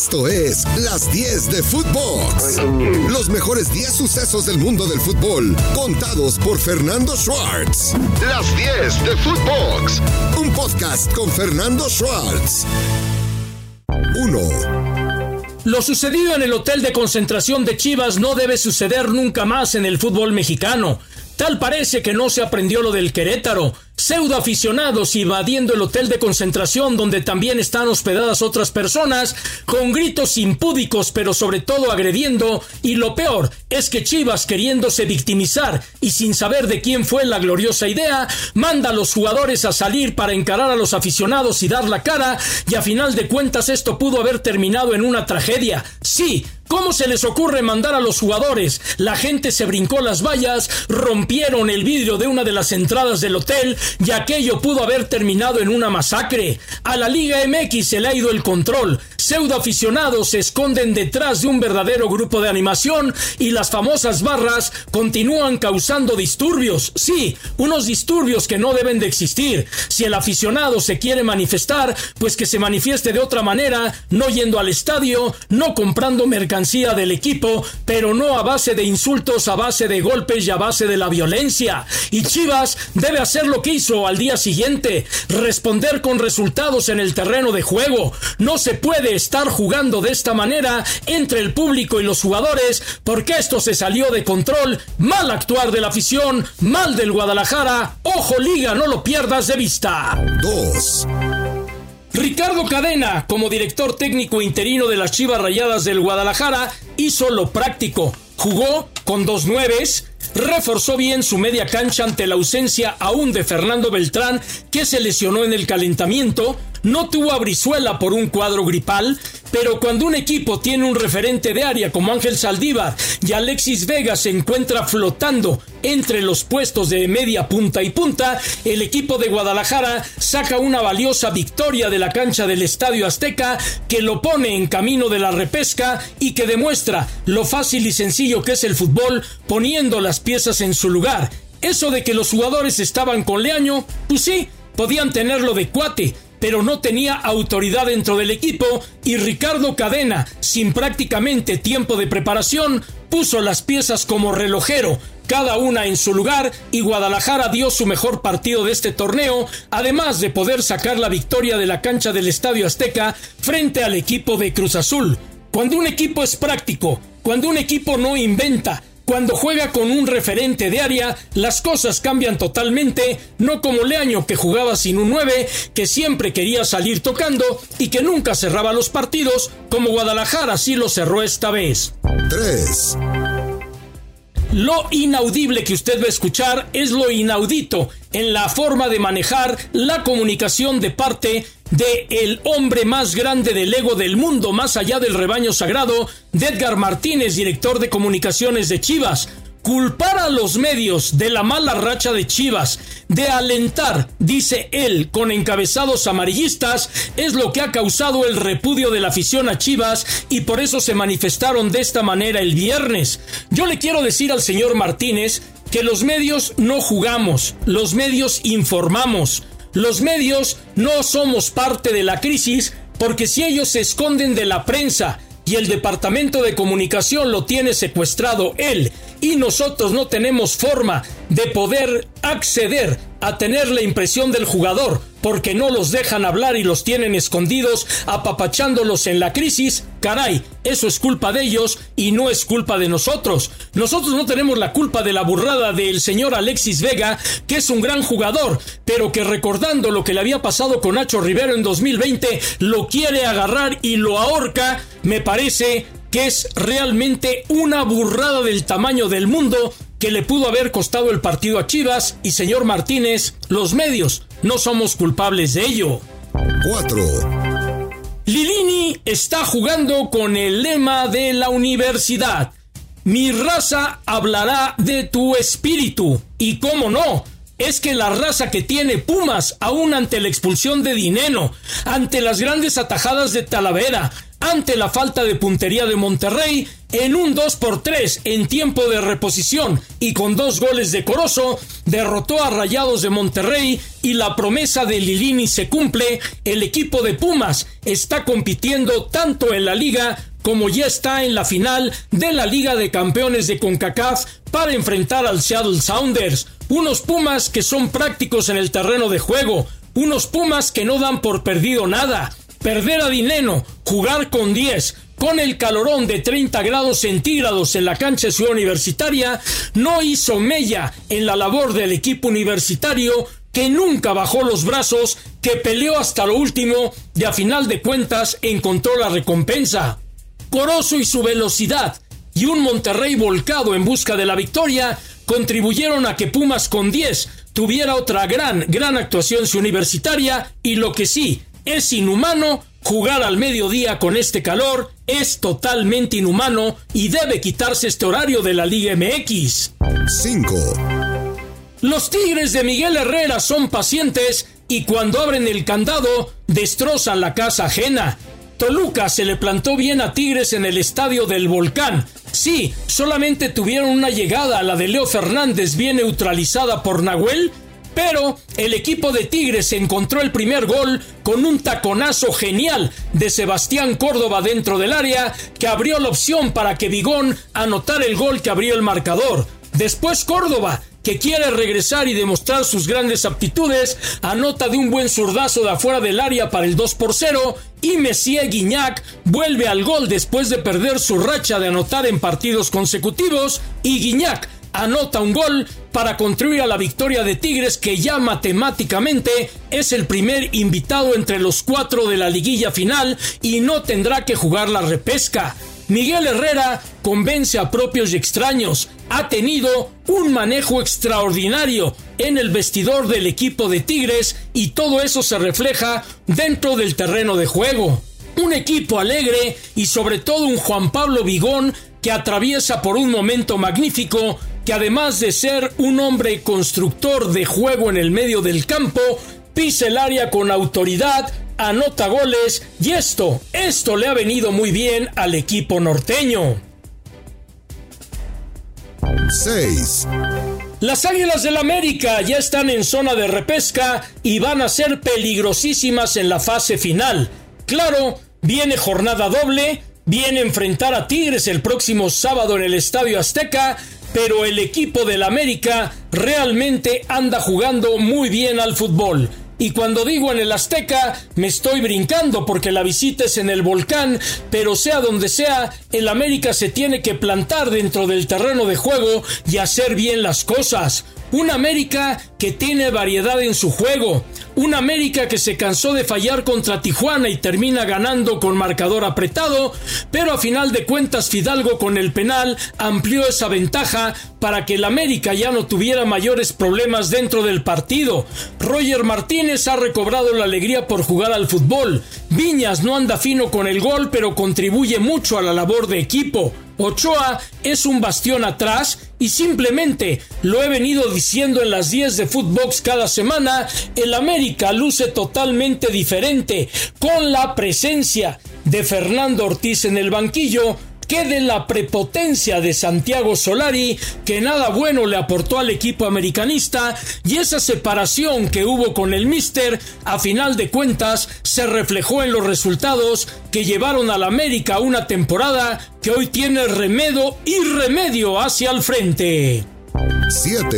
Esto es Las 10 de Footbox. Los mejores 10 sucesos del mundo del fútbol, contados por Fernando Schwartz. Las 10 de Footbox. Un podcast con Fernando Schwartz. 1. Lo sucedido en el hotel de concentración de Chivas no debe suceder nunca más en el fútbol mexicano. Tal parece que no se aprendió lo del Querétaro. Pseudo aficionados invadiendo el hotel de concentración donde también están hospedadas otras personas, con gritos impúdicos pero sobre todo agrediendo, y lo peor es que Chivas queriéndose victimizar y sin saber de quién fue la gloriosa idea, manda a los jugadores a salir para encarar a los aficionados y dar la cara, y a final de cuentas esto pudo haber terminado en una tragedia. Sí, ¿Cómo se les ocurre mandar a los jugadores? La gente se brincó las vallas, rompieron el vidrio de una de las entradas del hotel y aquello pudo haber terminado en una masacre. A la Liga MX se le ha ido el control. Pseudo aficionados se esconden detrás de un verdadero grupo de animación y las famosas barras continúan causando disturbios. Sí, unos disturbios que no deben de existir. Si el aficionado se quiere manifestar, pues que se manifieste de otra manera, no yendo al estadio, no comprando mercancía del equipo, pero no a base de insultos, a base de golpes y a base de la violencia. Y Chivas debe hacer lo que hizo al día siguiente, responder con resultados en el terreno de juego. No se puede estar jugando de esta manera entre el público y los jugadores, porque esto se salió de control. Mal actuar de la afición, mal del Guadalajara. Ojo liga, no lo pierdas de vista. 2. Ricardo Cadena, como director técnico interino de las Chivas Rayadas del Guadalajara, hizo lo práctico. Jugó con dos nueves, reforzó bien su media cancha ante la ausencia aún de Fernando Beltrán, que se lesionó en el calentamiento, no tuvo a Brizuela por un cuadro gripal, pero cuando un equipo tiene un referente de área como Ángel Saldívar y Alexis Vega se encuentra flotando entre los puestos de media punta y punta, el equipo de Guadalajara saca una valiosa victoria de la cancha del Estadio Azteca que lo pone en camino de la repesca y que demuestra lo fácil y sencillo que es el fútbol poniendo las piezas en su lugar. Eso de que los jugadores estaban con Leaño, pues sí, podían tenerlo de cuate, pero no tenía autoridad dentro del equipo y Ricardo Cadena, sin prácticamente tiempo de preparación, puso las piezas como relojero, cada una en su lugar y Guadalajara dio su mejor partido de este torneo, además de poder sacar la victoria de la cancha del Estadio Azteca frente al equipo de Cruz Azul. Cuando un equipo es práctico, cuando un equipo no inventa, cuando juega con un referente de área, las cosas cambian totalmente, no como Leaño que jugaba sin un 9, que siempre quería salir tocando y que nunca cerraba los partidos, como Guadalajara sí lo cerró esta vez. 3. Lo inaudible que usted va a escuchar es lo inaudito en la forma de manejar la comunicación de parte de el hombre más grande del ego del mundo, más allá del rebaño sagrado, de Edgar Martínez, director de comunicaciones de Chivas. Culpar a los medios de la mala racha de Chivas, de alentar, dice él, con encabezados amarillistas, es lo que ha causado el repudio de la afición a Chivas y por eso se manifestaron de esta manera el viernes. Yo le quiero decir al señor Martínez que los medios no jugamos, los medios informamos. Los medios no somos parte de la crisis porque si ellos se esconden de la prensa y el departamento de comunicación lo tiene secuestrado él y nosotros no tenemos forma de poder acceder a tener la impresión del jugador porque no los dejan hablar y los tienen escondidos apapachándolos en la crisis, caray, eso es culpa de ellos y no es culpa de nosotros. Nosotros no tenemos la culpa de la burrada del señor Alexis Vega, que es un gran jugador, pero que recordando lo que le había pasado con Nacho Rivero en 2020, lo quiere agarrar y lo ahorca, me parece que es realmente una burrada del tamaño del mundo que le pudo haber costado el partido a Chivas y señor Martínez, los medios no somos culpables de ello. 4. Lilini está jugando con el lema de la universidad. Mi raza hablará de tu espíritu. Y cómo no, es que la raza que tiene Pumas, aún ante la expulsión de Dineno, ante las grandes atajadas de Talavera, ante la falta de puntería de Monterrey, en un 2 por 3 en tiempo de reposición y con dos goles de Corozo, derrotó a Rayados de Monterrey y la promesa de Lilini se cumple, el equipo de Pumas está compitiendo tanto en la liga como ya está en la final de la Liga de Campeones de CONCACAF para enfrentar al Seattle Sounders, unos Pumas que son prácticos en el terreno de juego, unos Pumas que no dan por perdido nada, perder a Dineno, jugar con 10, con el calorón de 30 grados centígrados en la cancha ciudad universitaria, no hizo mella en la labor del equipo universitario que nunca bajó los brazos, que peleó hasta lo último y a final de cuentas encontró la recompensa. Corozo y su velocidad y un Monterrey volcado en busca de la victoria contribuyeron a que Pumas con 10 tuviera otra gran, gran actuación universitaria y lo que sí, es inhumano jugar al mediodía con este calor, es totalmente inhumano y debe quitarse este horario de la Liga MX. 5. Los Tigres de Miguel Herrera son pacientes y cuando abren el candado destrozan la casa ajena. Toluca se le plantó bien a Tigres en el estadio del Volcán. Sí, solamente tuvieron una llegada, la de Leo Fernández, bien neutralizada por Nahuel, pero el equipo de Tigres encontró el primer gol con un taconazo genial de Sebastián Córdoba dentro del área que abrió la opción para que Vigón anotara el gol que abrió el marcador. Después Córdoba que quiere regresar y demostrar sus grandes aptitudes, anota de un buen zurdazo de afuera del área para el 2 por 0 y Messier Guignac vuelve al gol después de perder su racha de anotar en partidos consecutivos y Guignac anota un gol para contribuir a la victoria de Tigres que ya matemáticamente es el primer invitado entre los cuatro de la liguilla final y no tendrá que jugar la repesca. Miguel Herrera convence a propios y extraños. Ha tenido un manejo extraordinario en el vestidor del equipo de Tigres y todo eso se refleja dentro del terreno de juego. Un equipo alegre y sobre todo un Juan Pablo Vigón que atraviesa por un momento magnífico que además de ser un hombre constructor de juego en el medio del campo, pisa el área con autoridad, anota goles y esto, esto le ha venido muy bien al equipo norteño. 6. Las Águilas del América ya están en zona de repesca y van a ser peligrosísimas en la fase final. Claro, viene jornada doble, viene a enfrentar a Tigres el próximo sábado en el Estadio Azteca, pero el equipo del América realmente anda jugando muy bien al fútbol. Y cuando digo en el Azteca, me estoy brincando porque la visita es en el volcán, pero sea donde sea, el América se tiene que plantar dentro del terreno de juego y hacer bien las cosas. Un América que tiene variedad en su juego. Un América que se cansó de fallar contra Tijuana y termina ganando con marcador apretado, pero a final de cuentas Fidalgo con el penal amplió esa ventaja para que el América ya no tuviera mayores problemas dentro del partido. Roger Martínez ha recobrado la alegría por jugar al fútbol. Viñas no anda fino con el gol, pero contribuye mucho a la labor de equipo. Ochoa es un bastión atrás y simplemente lo he venido diciendo en las 10 de Footbox cada semana, el América luce totalmente diferente con la presencia de Fernando Ortiz en el banquillo que de la prepotencia de Santiago Solari, que nada bueno le aportó al equipo americanista, y esa separación que hubo con el Mister, a final de cuentas, se reflejó en los resultados que llevaron al América una temporada que hoy tiene remedio y remedio hacia el frente. 7.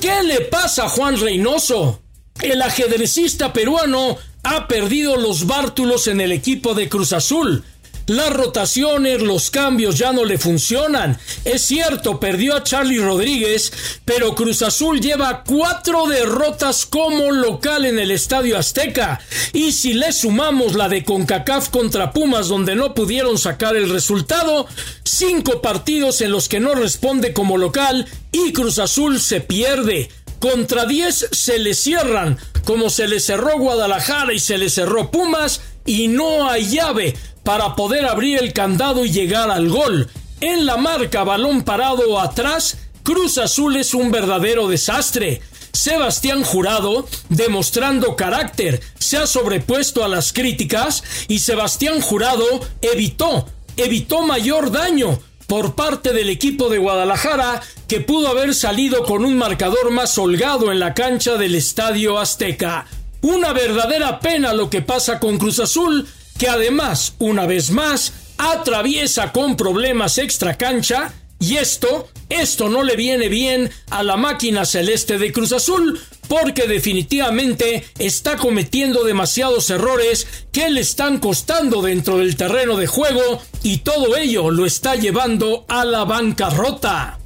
¿Qué le pasa a Juan Reynoso? El ajedrecista peruano ha perdido los bártulos en el equipo de Cruz Azul las rotaciones, los cambios ya no le funcionan. Es cierto, perdió a Charlie Rodríguez, pero Cruz Azul lleva cuatro derrotas como local en el Estadio Azteca. Y si le sumamos la de CONCACAF contra Pumas, donde no pudieron sacar el resultado, cinco partidos en los que no responde como local y Cruz Azul se pierde. Contra 10 se le cierran, como se le cerró Guadalajara y se le cerró Pumas, y no hay llave para poder abrir el candado y llegar al gol. En la marca balón parado atrás, Cruz Azul es un verdadero desastre. Sebastián Jurado, demostrando carácter, se ha sobrepuesto a las críticas y Sebastián Jurado evitó, evitó mayor daño por parte del equipo de Guadalajara que pudo haber salido con un marcador más holgado en la cancha del Estadio Azteca. Una verdadera pena lo que pasa con Cruz Azul, que además, una vez más, atraviesa con problemas extra cancha y esto, esto no le viene bien a la máquina celeste de Cruz Azul porque definitivamente está cometiendo demasiados errores que le están costando dentro del terreno de juego y todo ello lo está llevando a la bancarrota.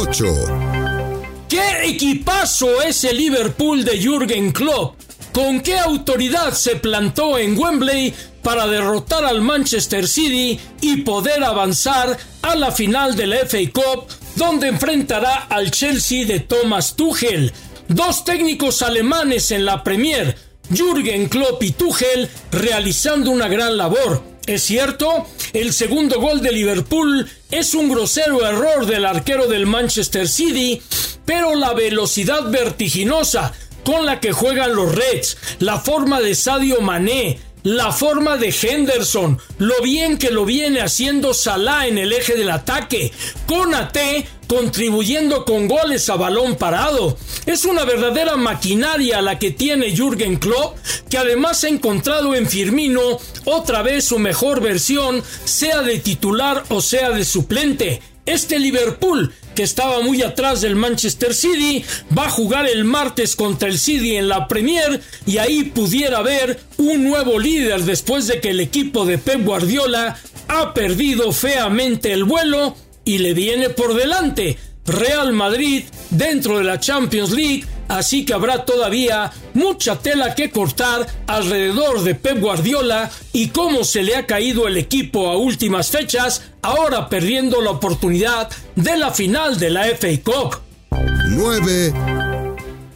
8. ¿Qué equipazo es el Liverpool de Jürgen Klopp? ¿Con qué autoridad se plantó en Wembley para derrotar al Manchester City y poder avanzar a la final de la FA Cup, donde enfrentará al Chelsea de Thomas Tuchel? Dos técnicos alemanes en la Premier, Jürgen Klopp y Tuchel, realizando una gran labor. Es cierto, el segundo gol de Liverpool es un grosero error del arquero del Manchester City, pero la velocidad vertiginosa con la que juegan los Reds, la forma de Sadio Mané, la forma de Henderson, lo bien que lo viene haciendo Salah en el eje del ataque, con AT contribuyendo con goles a balón parado. Es una verdadera maquinaria la que tiene Jürgen Klopp, que además ha encontrado en Firmino otra vez su mejor versión, sea de titular o sea de suplente. Este Liverpool, que estaba muy atrás del Manchester City, va a jugar el martes contra el City en la Premier y ahí pudiera haber un nuevo líder después de que el equipo de Pep Guardiola ha perdido feamente el vuelo y le viene por delante. Real Madrid dentro de la Champions League así que habrá todavía mucha tela que cortar alrededor de Pep Guardiola y cómo se le ha caído el equipo a últimas fechas, ahora perdiendo la oportunidad de la final de la FA Cup. 9.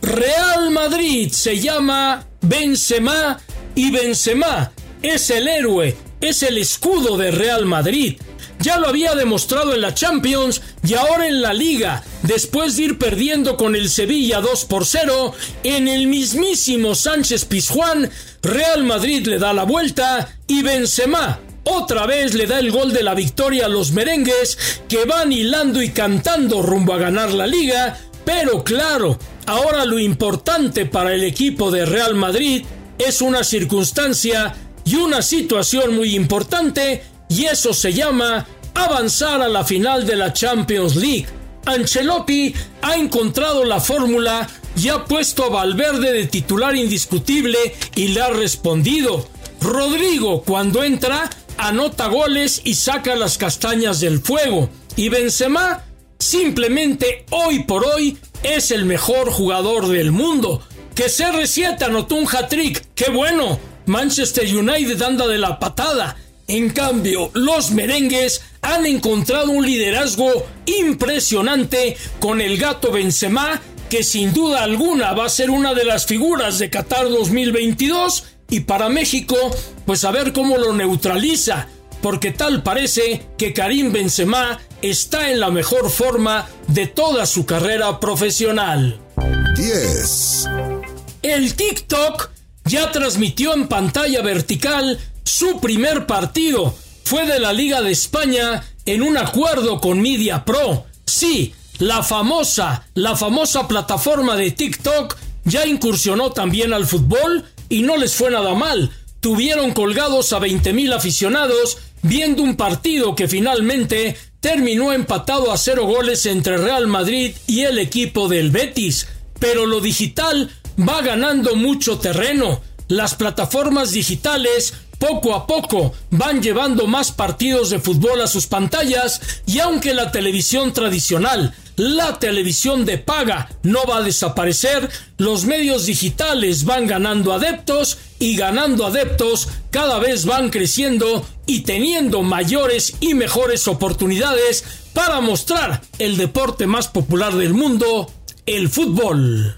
Real Madrid se llama Benzema y Benzema es el héroe, es el escudo de Real Madrid ya lo había demostrado en la Champions y ahora en la Liga, después de ir perdiendo con el Sevilla 2 por 0, en el mismísimo Sánchez Pizjuán, Real Madrid le da la vuelta y Benzema otra vez le da el gol de la victoria a los merengues que van hilando y cantando rumbo a ganar la liga, pero claro, ahora lo importante para el equipo de Real Madrid es una circunstancia y una situación muy importante y eso se llama avanzar a la final de la Champions League. Ancelotti ha encontrado la fórmula y ha puesto a Valverde de titular indiscutible y le ha respondido. Rodrigo, cuando entra, anota goles y saca las castañas del fuego. Y Benzema, simplemente hoy por hoy, es el mejor jugador del mundo. Que CR7 anotó un hat-trick, ¡qué bueno! Manchester United anda de la patada. En cambio, los merengues han encontrado un liderazgo impresionante con el gato Benzema, que sin duda alguna va a ser una de las figuras de Qatar 2022 y para México, pues a ver cómo lo neutraliza, porque tal parece que Karim Benzema está en la mejor forma de toda su carrera profesional. 10. El TikTok ya transmitió en pantalla vertical su primer partido fue de la Liga de España en un acuerdo con Media Pro. Sí, la famosa, la famosa plataforma de TikTok ya incursionó también al fútbol y no les fue nada mal. Tuvieron colgados a 20.000 aficionados viendo un partido que finalmente terminó empatado a cero goles entre Real Madrid y el equipo del Betis. Pero lo digital va ganando mucho terreno. Las plataformas digitales poco a poco van llevando más partidos de fútbol a sus pantallas y aunque la televisión tradicional, la televisión de paga no va a desaparecer, los medios digitales van ganando adeptos y ganando adeptos cada vez van creciendo y teniendo mayores y mejores oportunidades para mostrar el deporte más popular del mundo, el fútbol.